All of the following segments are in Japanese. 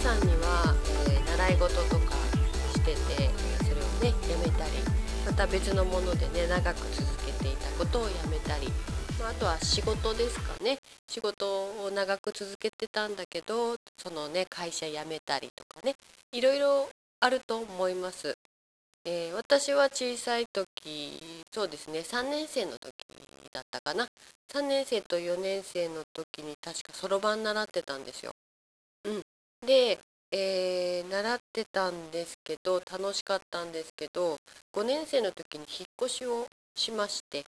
さんには、えー習い事とかしててそれをねやめたりまた別のものでね長く続けていたことをやめたり、まあ、あとは仕事ですかね仕事を長く続けてたんだけどそのね会社辞めたりとかねいろいろあると思います。えー私は小さい時そうですね3年生の時だったかな3年生と4年生の時に確かそろばん習ってたんですよ。で、えー習ってたんですけど楽しかったんですけど5年生の時に引っ越しをしまして、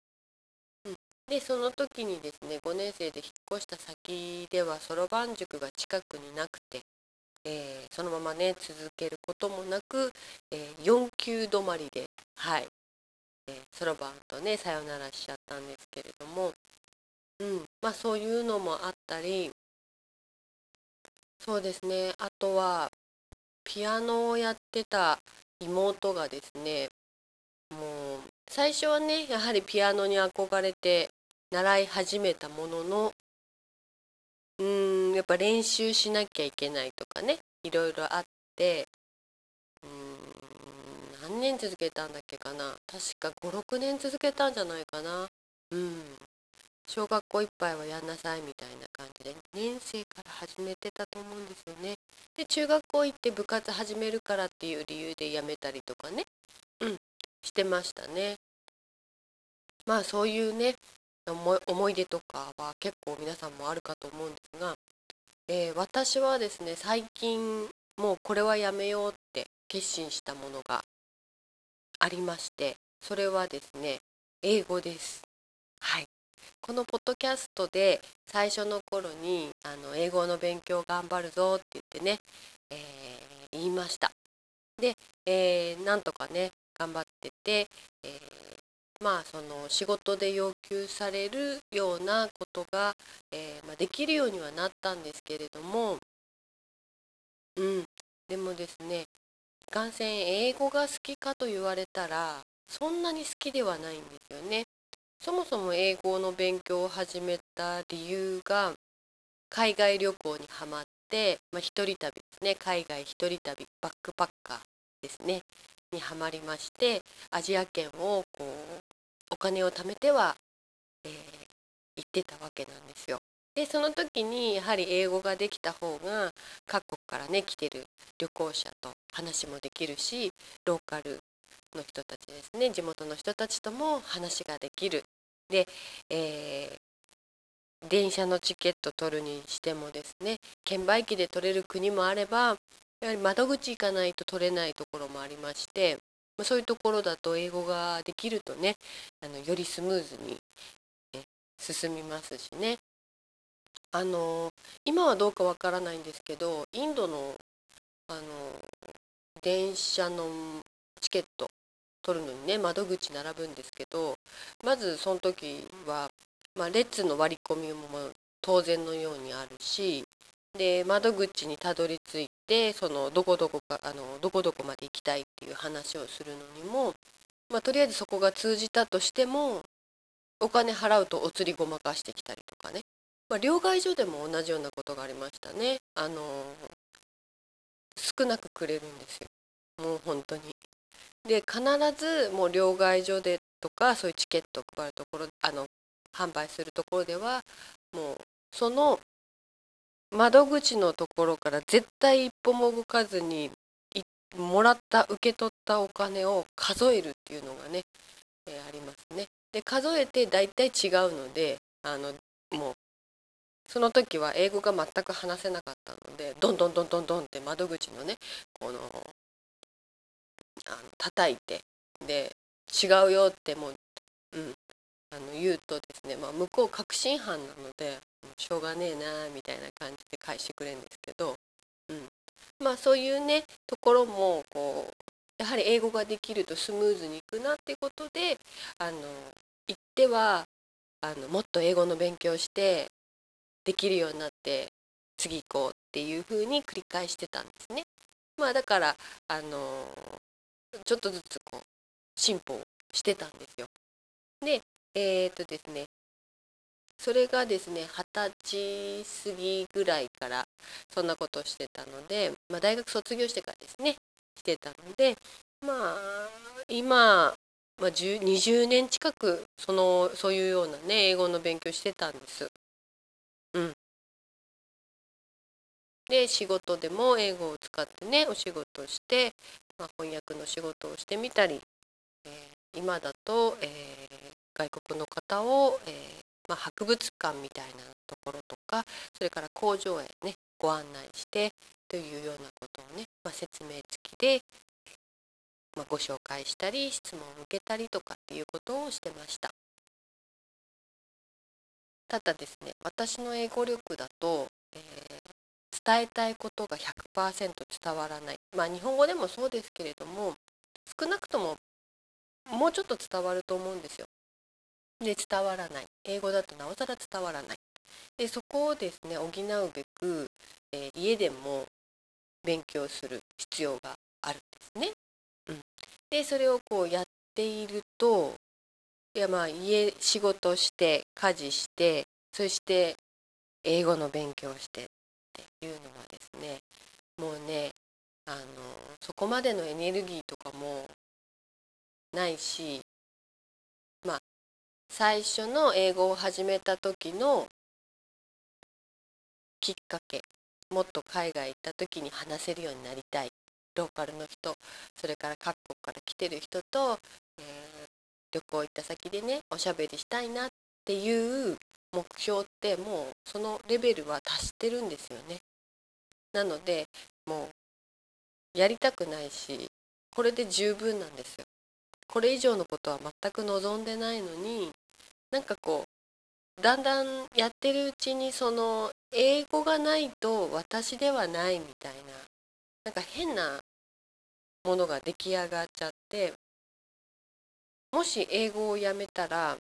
うん、でその時にですね5年生で引っ越した先ではそろばん塾が近くになくて、えーそのままね続けることもなく、え4級止まりではい。そろばんとねさよならしちゃったんですけれども、うん、まあそういうのもあったりそうですね。あとはピアノをやってた妹がですねもう最初はねやはりピアノに憧れて習い始めたもののうーんやっぱ練習しなきゃいけないとかねいろいろあってうーん何年続けたんだっけかな。確か56年続けたんじゃないかな。うん。小学校いっぱいはやんなさいみたいな感じで2年生から始めてたと思うんですよね。で中学校行って部活始めるからっていう理由で辞めたりとかね。うん。してましたね。まあそういうね思い思い出とかは結構皆さんもあるかと思うんですが、えー私はですね最近もうこれはやめようって決心したものがありましてそれはですね英語です。はい。このポッドキャストで最初の頃にあの英語の勉強頑張るぞって言ってね、えー言いましたで、えーなんとかね頑張ってて、えーまあその仕事で要求されるようなことが、えーまあ、できるようにはなったんですけれどもうんでもですねいかんせん英語が好きかと言われたらそんなに好きではないんですよね。そもそも英語の勉強を始めた理由が海外旅行にハマって、まあ、一人旅ですね海外一人旅バックパッカーですねにはまりましてアジア圏をこうお金を貯めては、えー行ってたわけなんですよ。でその時にやはり英語ができた方が各国からね来てる旅行者と話もできるしローカルの人たちですね地元の人たちとも話ができる。で、えー電車のチケット取るにしてもですね券売機で取れる国もあればやはり窓口行かないと取れないところもありましてまそういうところだと英語ができるとねあのよりスムーズにえ進みますしねあの今はどうかわからないんですけどインドのあの電車のチケット取るのにね窓口並ぶんですけどまずその時は、まあ、列の割り込みも当然のようにあるしで窓口にたどり着いてそのどこどこかあのどこどこまで行きたいっていう話をするのにも、まあ、とりあえずそこが通じたとしてもお金払うとお釣りごまかしてきたりとかね、まあ、両替所でも同じようなことがありましたね。あの少なくくれるんですよ。もう本当に。で必ずもう両替所でとかそういうチケットを配るところあの販売するところではもうその窓口のところから絶対一歩も動かずにもらった受け取ったお金を数えるっていうのがね、えーありますね。で数えて大体違うのであのもうその時は英語が全く話せなかったのでどんどんどんどんどんって窓口のねこのあの叩いてで違うよってもう、うん、あの言うとですね、まあ、向こう確信犯なのでしょうがねえなみたいな感じで返してくれるんですけど、うん、まあそういうねところもこうやはり英語ができるとスムーズにいくなっていうことであの行ってはあのもっと英語の勉強してできるようになって次行こうっていうふうに繰り返してたんですね。まあだからあのちょっとずつこう進歩してたんですよ。でえっ、とですねそれがですね二十歳過ぎぐらいからそんなことをしてたので、まあ、大学卒業してからですねしてたのでまあ今、まあ、20年近くそのそういうようなね英語の勉強してたんです。うん、で仕事でも英語を使ってねお仕事して、まあ、翻訳の仕事をしてみたり、えー、今だと、えー、外国の方を、えーまあ、博物館みたいなところとかそれから工場へねご案内してというようなことをね、まあ、説明付きで、ま、ご紹介したり質問を受けたりとかっていうことをしてました。ただですね私の英語力だと、えー、伝えたいことが100%伝わらないまあ日本語でもそうですけれども少なくとももうちょっと伝わると思うんですよ。で伝わらない英語だとなおさら伝わらないでそこをですね補うべく、えー、家でも勉強する必要があるんですね。うん、でそれをこうやっているといやまあ家仕事して家事してそして英語の勉強してっていうのはですねもうねあのそこまでのエネルギーとかもないしまあ最初の英語を始めた時のきっかけもっと海外行った時に話せるようになりたいローカルの人それから各国から来てる人と、えー、旅行行った先でねおしゃべりしたいなっていう目標ってもうそのレベルは達してるんですよね。なのでもうやりたくないしこれで十分なんですよ。これ以上のことは全く望んでないのになんかこうだんだんやってるうちにその英語がないと私ではないみたいななんか変なものが出来上がっちゃってもし英語をやめたら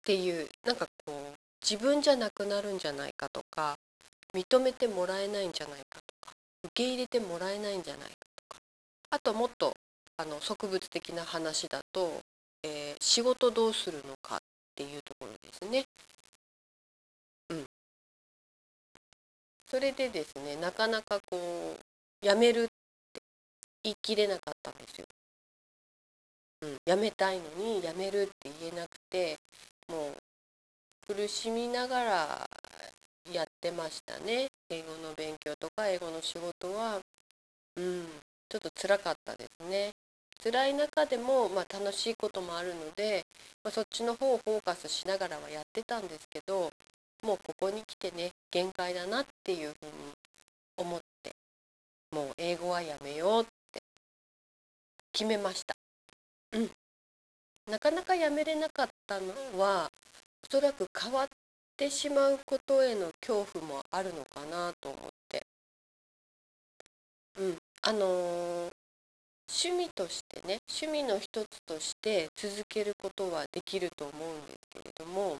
っていうなんかこう自分じゃなくなるんじゃないかとか認めてもらえないんじゃないかとか受け入れてもらえないんじゃないかとかあともっとあの植物的な話だと、えー、仕事どうするのかっていうところですね。うん、それでですねなかなかこうやめるって言い切れなかったんですよ。うん、やめたいのにやめるって言えなくてもう苦しみながらやってましたね。英語の勉強とか英語の仕事は。うん。ちょっと辛かったですね。辛い中でも、まあ、楽しいこともあるので、まあ、そっちの方をフォーカスしながらはやってたんですけどもうここに来てね限界だなっていうふうに思ってもう英語はやめようって決めました。うん。なかなかやめれなかったのはおそらく変わってしまうことへの恐怖もあるのかなと思って。うん。あのー、趣味としてね趣味の一つとして続けることはできると思うんですけれども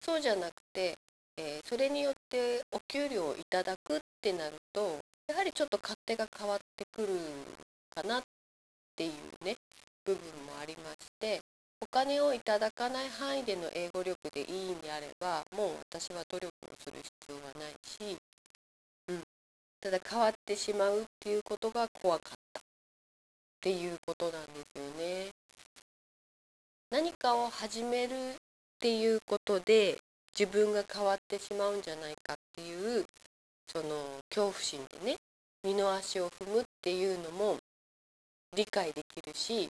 そうじゃなくて、えー、それによってお給料をいただくってなるとやはりちょっと勝手が変わってくるかなっていうね部分もありましてお金をいただかない範囲での英語力でいいんであればもう私は努力をする必要はないし、うん、ただ変わってしまうっていうことが怖かったっていうことなんですよね。何かを始めるっていうことで自分が変わってしまうんじゃないかっていうその恐怖心でね二の足を踏むっていうのも理解できるし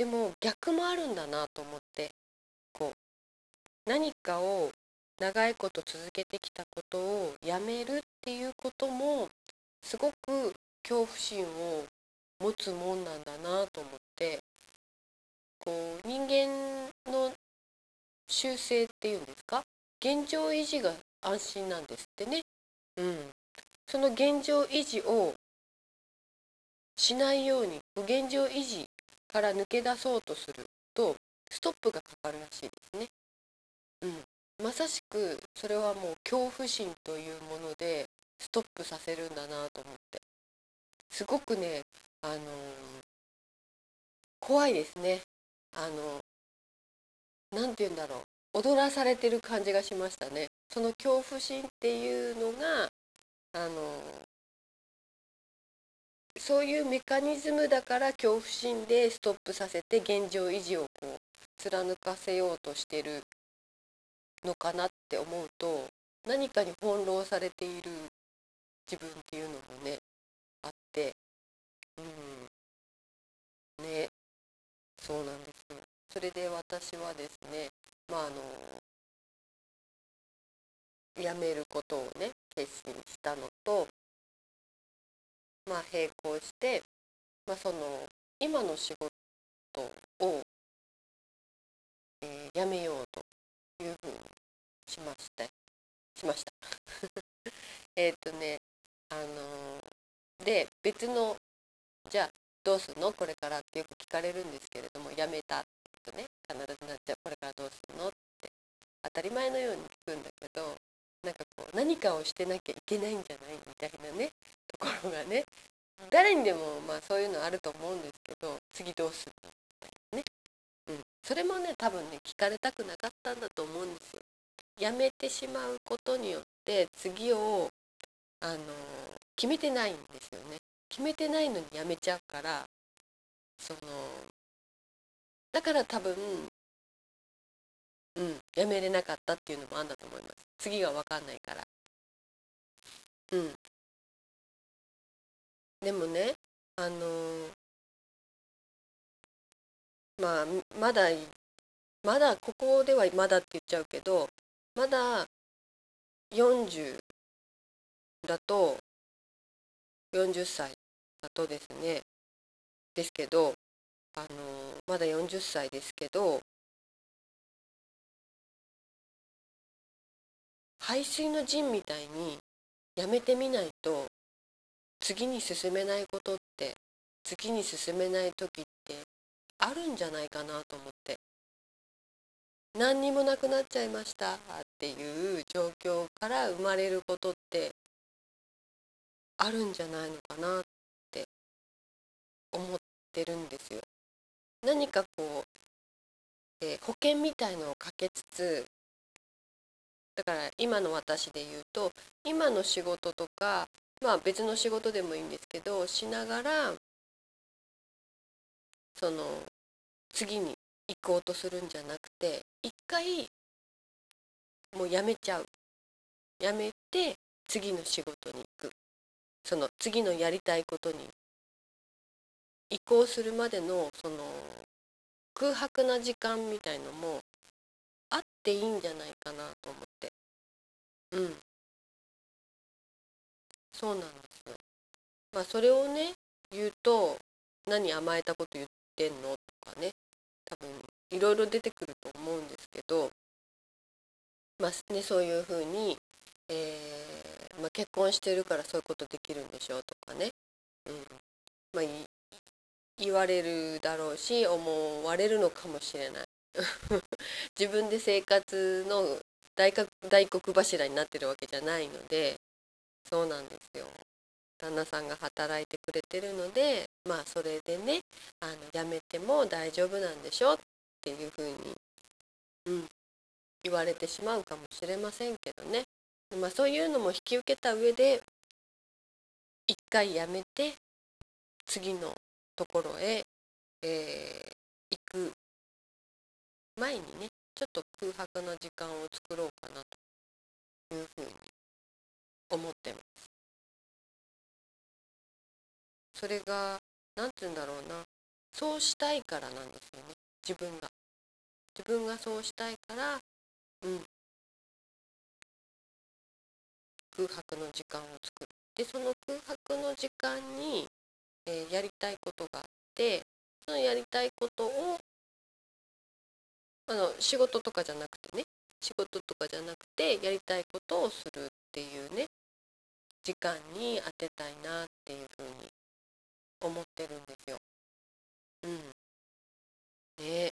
でも逆もあるんだなと思ってこう何かを長いこと続けてきたことをやめるっていうこともすごく恐怖心を持つもんなんだなと思ってこう人間の習性っていうんですか？現状維持が安心なんですってね。うん、その現状維持をしないように現状維持から抜け出そうとするとストップがかかるらしいですね。うん、まさしくそれはもう恐怖心というものでストップさせるんだなと思ってすごくね、あのー、怖いですね。あのなんて言うんだろう踊らされてる感じがしましたねその恐怖心っていうのがあのそういうメカニズムだから恐怖心でストップさせて現状維持をこう貫かせようとしてるのかなって思うと何かに翻弄されている自分っていうのもねあってうん。ね。そうなんですよ。それで私はですねまああの辞めることをね決心したのとまあ並行してまあその今の仕事を、えー、辞めようというふうにしましたしました。えっとねあのー、で別のじゃあどうすんの？これからってよく聞かれるんですけれども辞めたとね必ずなっちゃう。これからどうすんの？って当たり前のように聞くんだけどなんかこう何かをしてなきゃいけないんじゃない？みたいなね。ところがね 誰にでもまあそういうのあると思うんですけど次どうするのみたいなね、うん、それもね多分ね聞かれたくなかったんだと思うんですよ。やめてしまうことによって次をあの決めてないんですよね。決めてないのにやめちゃうからそのだから多分うんやめれなかったっていうのもあんだと思います。次が分かんないから。うん。でもねあのまあまだまだここではまだって言っちゃうけどまだ40だと40歳だとですねですけどあのまだ40歳ですけど排水の陣みたいにやめてみないと次に進めないことって次に進めない時ってあるんじゃないかなと思って何にもなくなっちゃいましたっていう状況から生まれることってあるんじゃないのかなって思ってるんですよ。何かこう、えー、保険みたいのをかけつつだから今の私で言うと今の仕事とかまあ別の仕事でもいいんですけどしながらその次に行こうとするんじゃなくて一回もうやめちゃう。やめて次の仕事に行く。その次のやりたいことに移行するまでのその空白な時間みたいのもあっていいんじゃないかなと思って。うん。そうなんですよまあそれをね言うと何甘えたこと言ってんのとかね。多分いろいろ出てくると思うんですけど。まあねそういうふうに、えーまあ、結婚してるからそういうことできるんでしょうとかね、うん。まあ、言われるだろうし思われるのかもしれない。自分で生活の大大黒柱になってるわけじゃないので。そうなんですよ。旦那さんが働いてくれてるのでまあそれでねあの辞めても大丈夫なんでしょっていうふうに、うん、言われてしまうかもしれませんけどね、まあ、そういうのも引き受けた上で一回辞めて次のところへ、えー、行く前にねちょっと空白の時間を作ろうかなというふうに思ってます。それが何て言うんだろうなそうしたいからなんですよね自分が。自分がそうしたいからうん空白の時間を作る。でその空白の時間にえー、やりたいことがあってそのやりたいことをあの仕事とかじゃなくてね仕事とかじゃなくてやりたいことをするっていうね時間に当てたいなっていうふうに思ってるんですよ。うん。ね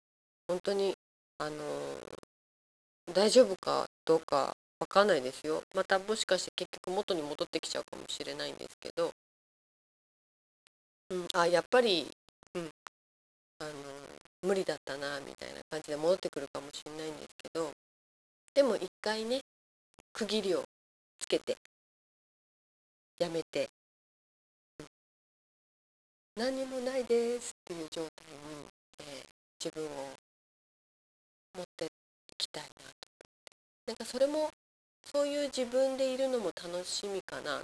本当にあのー、大丈夫かどうかわかんないですよ。またもしかして結局元に戻ってきちゃうかもしれないんですけどうん、あ、やっぱり、うん、あの、無理だったなみたいな感じで戻ってくるかもしれないんですけどでも一回ね区切りをつけてやめて、うん、何にもないですっていう状態に、えー、自分を持っていきたいなとなんかそれもそういう自分でいるのも楽しみかな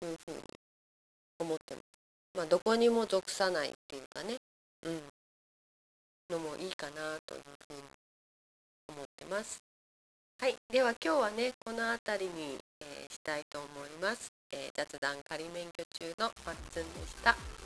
というふうに思ってます。まあ、どこにも属さないっていうかね、うん、のもいいかなというふうに思ってます。はい、では今日はねこの辺りに、えー、したいと思います、えー、雑談仮免許中のマッツンでした。